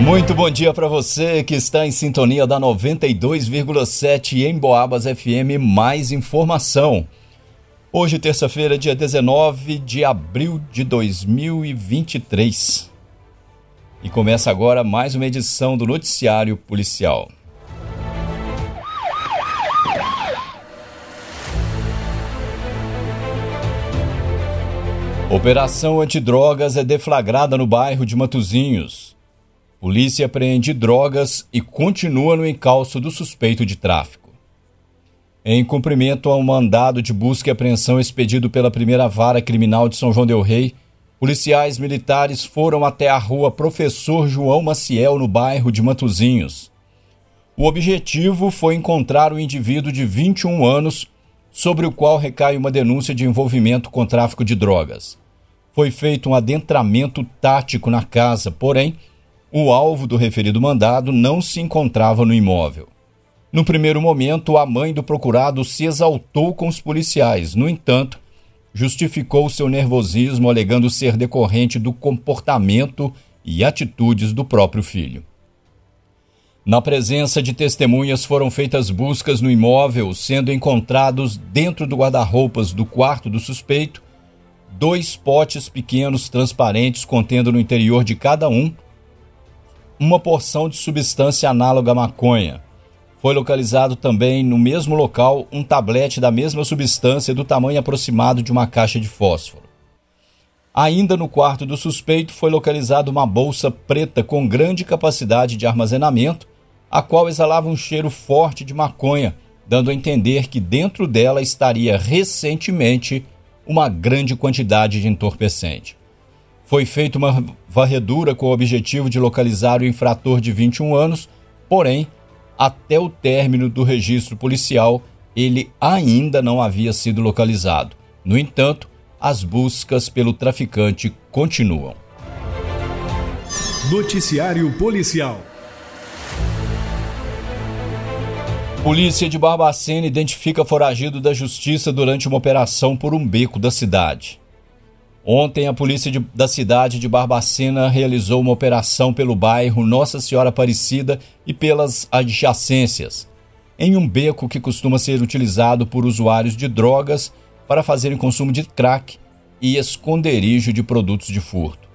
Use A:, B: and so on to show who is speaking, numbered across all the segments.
A: Muito bom dia para você que está em sintonia da 92,7 em Boabas FM. Mais informação. Hoje, terça-feira, dia 19 de abril de 2023. E começa agora mais uma edição do Noticiário Policial. Operação antidrogas é deflagrada no bairro de Matozinhos. Polícia apreende drogas e continua no encalço do suspeito de tráfico. Em cumprimento ao mandado de busca e apreensão expedido pela primeira vara criminal de São João Del Rei, policiais militares foram até a rua Professor João Maciel, no bairro de Matozinhos. O objetivo foi encontrar o indivíduo de 21 anos sobre o qual recai uma denúncia de envolvimento com tráfico de drogas. Foi feito um adentramento tático na casa, porém, o alvo do referido mandado não se encontrava no imóvel. No primeiro momento, a mãe do procurado se exaltou com os policiais. No entanto, justificou seu nervosismo alegando ser decorrente do comportamento e atitudes do próprio filho. Na presença de testemunhas, foram feitas buscas no imóvel, sendo encontrados dentro do guarda-roupas do quarto do suspeito dois potes pequenos transparentes contendo no interior de cada um uma porção de substância análoga à maconha. Foi localizado também no mesmo local um tablete da mesma substância do tamanho aproximado de uma caixa de fósforo. Ainda no quarto do suspeito foi localizada uma bolsa preta com grande capacidade de armazenamento a qual exalava um cheiro forte de maconha, dando a entender que dentro dela estaria recentemente uma grande quantidade de entorpecente. Foi feita uma varredura com o objetivo de localizar o infrator de 21 anos, porém, até o término do registro policial, ele ainda não havia sido localizado. No entanto, as buscas pelo traficante continuam.
B: Noticiário Policial
A: Polícia de Barbacena identifica foragido da justiça durante uma operação por um beco da cidade. Ontem, a polícia de, da cidade de Barbacena realizou uma operação pelo bairro Nossa Senhora Aparecida e pelas adjacências, em um beco que costuma ser utilizado por usuários de drogas para fazerem consumo de crack e esconderijo de produtos de furto.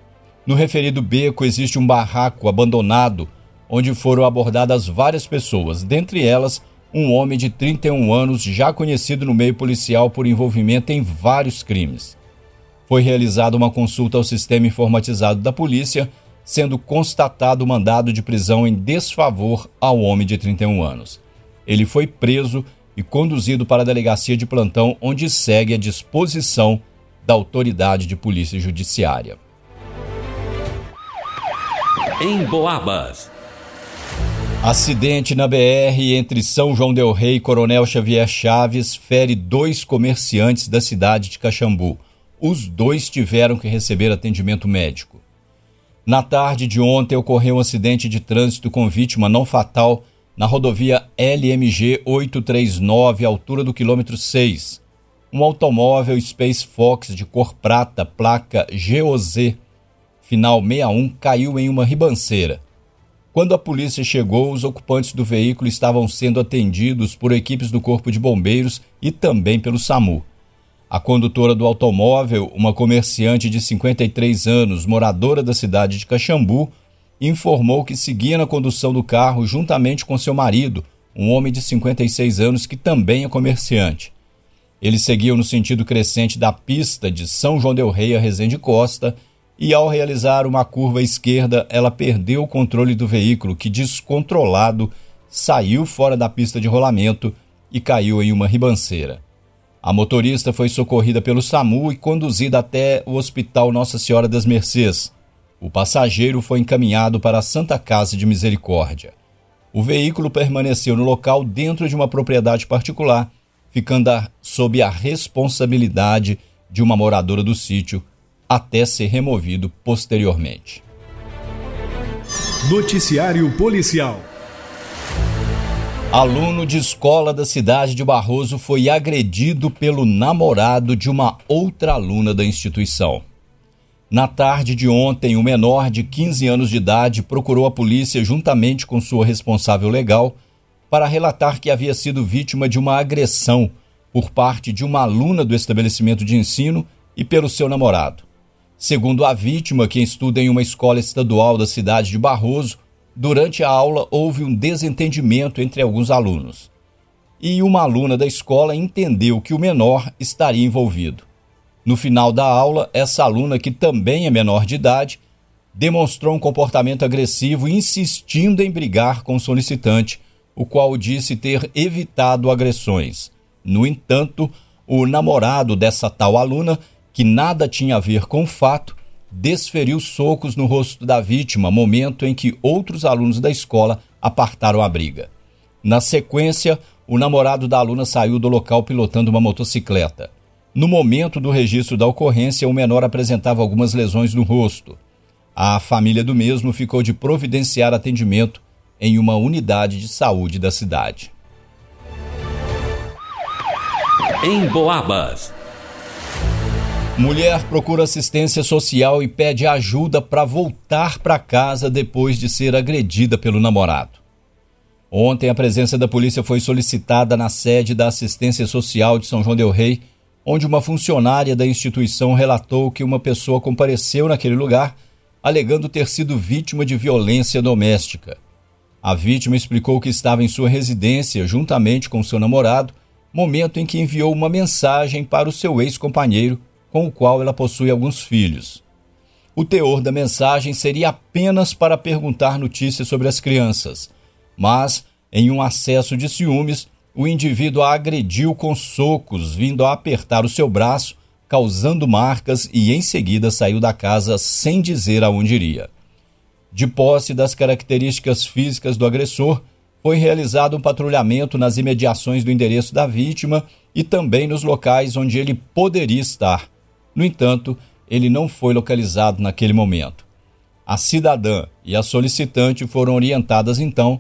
A: No referido beco existe um barraco abandonado onde foram abordadas várias pessoas, dentre elas um homem de 31 anos já conhecido no meio policial por envolvimento em vários crimes. Foi realizada uma consulta ao sistema informatizado da polícia, sendo constatado o mandado de prisão em desfavor ao homem de 31 anos. Ele foi preso e conduzido para a delegacia de plantão, onde segue à disposição da autoridade de polícia judiciária.
B: Em Boabas.
A: Acidente na BR entre São João Del Rei e Coronel Xavier Chaves fere dois comerciantes da cidade de Caxambu. Os dois tiveram que receber atendimento médico. Na tarde de ontem ocorreu um acidente de trânsito com vítima não fatal na rodovia LMG 839, altura do quilômetro 6. Um automóvel Space Fox de cor prata, placa GOZ, final 61, caiu em uma ribanceira. Quando a polícia chegou, os ocupantes do veículo estavam sendo atendidos por equipes do Corpo de Bombeiros e também pelo SAMU. A condutora do automóvel, uma comerciante de 53 anos, moradora da cidade de Caxambu, informou que seguia na condução do carro juntamente com seu marido, um homem de 56 anos que também é comerciante. Eles seguiam no sentido crescente da pista de São João del Rei a Resende Costa e, ao realizar uma curva à esquerda, ela perdeu o controle do veículo, que, descontrolado, saiu fora da pista de rolamento e caiu em uma ribanceira. A motorista foi socorrida pelo SAMU e conduzida até o Hospital Nossa Senhora das Mercês. O passageiro foi encaminhado para a Santa Casa de Misericórdia. O veículo permaneceu no local dentro de uma propriedade particular, ficando sob a responsabilidade de uma moradora do sítio até ser removido posteriormente.
B: Noticiário Policial
A: Aluno de escola da cidade de Barroso foi agredido pelo namorado de uma outra aluna da instituição. Na tarde de ontem, um menor de 15 anos de idade procurou a polícia juntamente com sua responsável legal para relatar que havia sido vítima de uma agressão por parte de uma aluna do estabelecimento de ensino e pelo seu namorado. Segundo a vítima, que estuda em uma escola estadual da cidade de Barroso, durante a aula houve um desentendimento entre alguns alunos. E uma aluna da escola entendeu que o menor estaria envolvido. No final da aula, essa aluna, que também é menor de idade, demonstrou um comportamento agressivo, insistindo em brigar com o solicitante, o qual disse ter evitado agressões. No entanto, o namorado dessa tal aluna que nada tinha a ver com o fato, desferiu socos no rosto da vítima, momento em que outros alunos da escola apartaram a briga. Na sequência, o namorado da aluna saiu do local pilotando uma motocicleta. No momento do registro da ocorrência, o menor apresentava algumas lesões no rosto. A família do mesmo ficou de providenciar atendimento em uma unidade de saúde da cidade.
B: Em Boabas.
A: Mulher procura assistência social e pede ajuda para voltar para casa depois de ser agredida pelo namorado. Ontem, a presença da polícia foi solicitada na sede da Assistência Social de São João Del Rei, onde uma funcionária da instituição relatou que uma pessoa compareceu naquele lugar alegando ter sido vítima de violência doméstica. A vítima explicou que estava em sua residência juntamente com seu namorado, momento em que enviou uma mensagem para o seu ex-companheiro com o qual ela possui alguns filhos. O teor da mensagem seria apenas para perguntar notícias sobre as crianças, mas, em um acesso de ciúmes, o indivíduo a agrediu com socos, vindo a apertar o seu braço, causando marcas e em seguida saiu da casa sem dizer aonde iria. De posse das características físicas do agressor, foi realizado um patrulhamento nas imediações do endereço da vítima e também nos locais onde ele poderia estar, no entanto, ele não foi localizado naquele momento. A cidadã e a solicitante foram orientadas então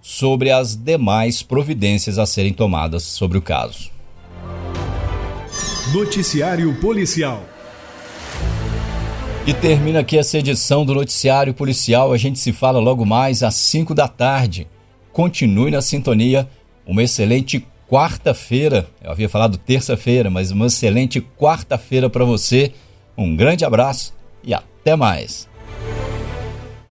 A: sobre as demais providências a serem tomadas sobre o caso.
B: Noticiário Policial.
A: E termina aqui essa edição do Noticiário Policial. A gente se fala logo mais às 5 da tarde. Continue na sintonia. Uma excelente quarta-feira. Eu havia falado terça-feira, mas uma excelente quarta-feira para você. Um grande abraço e até mais.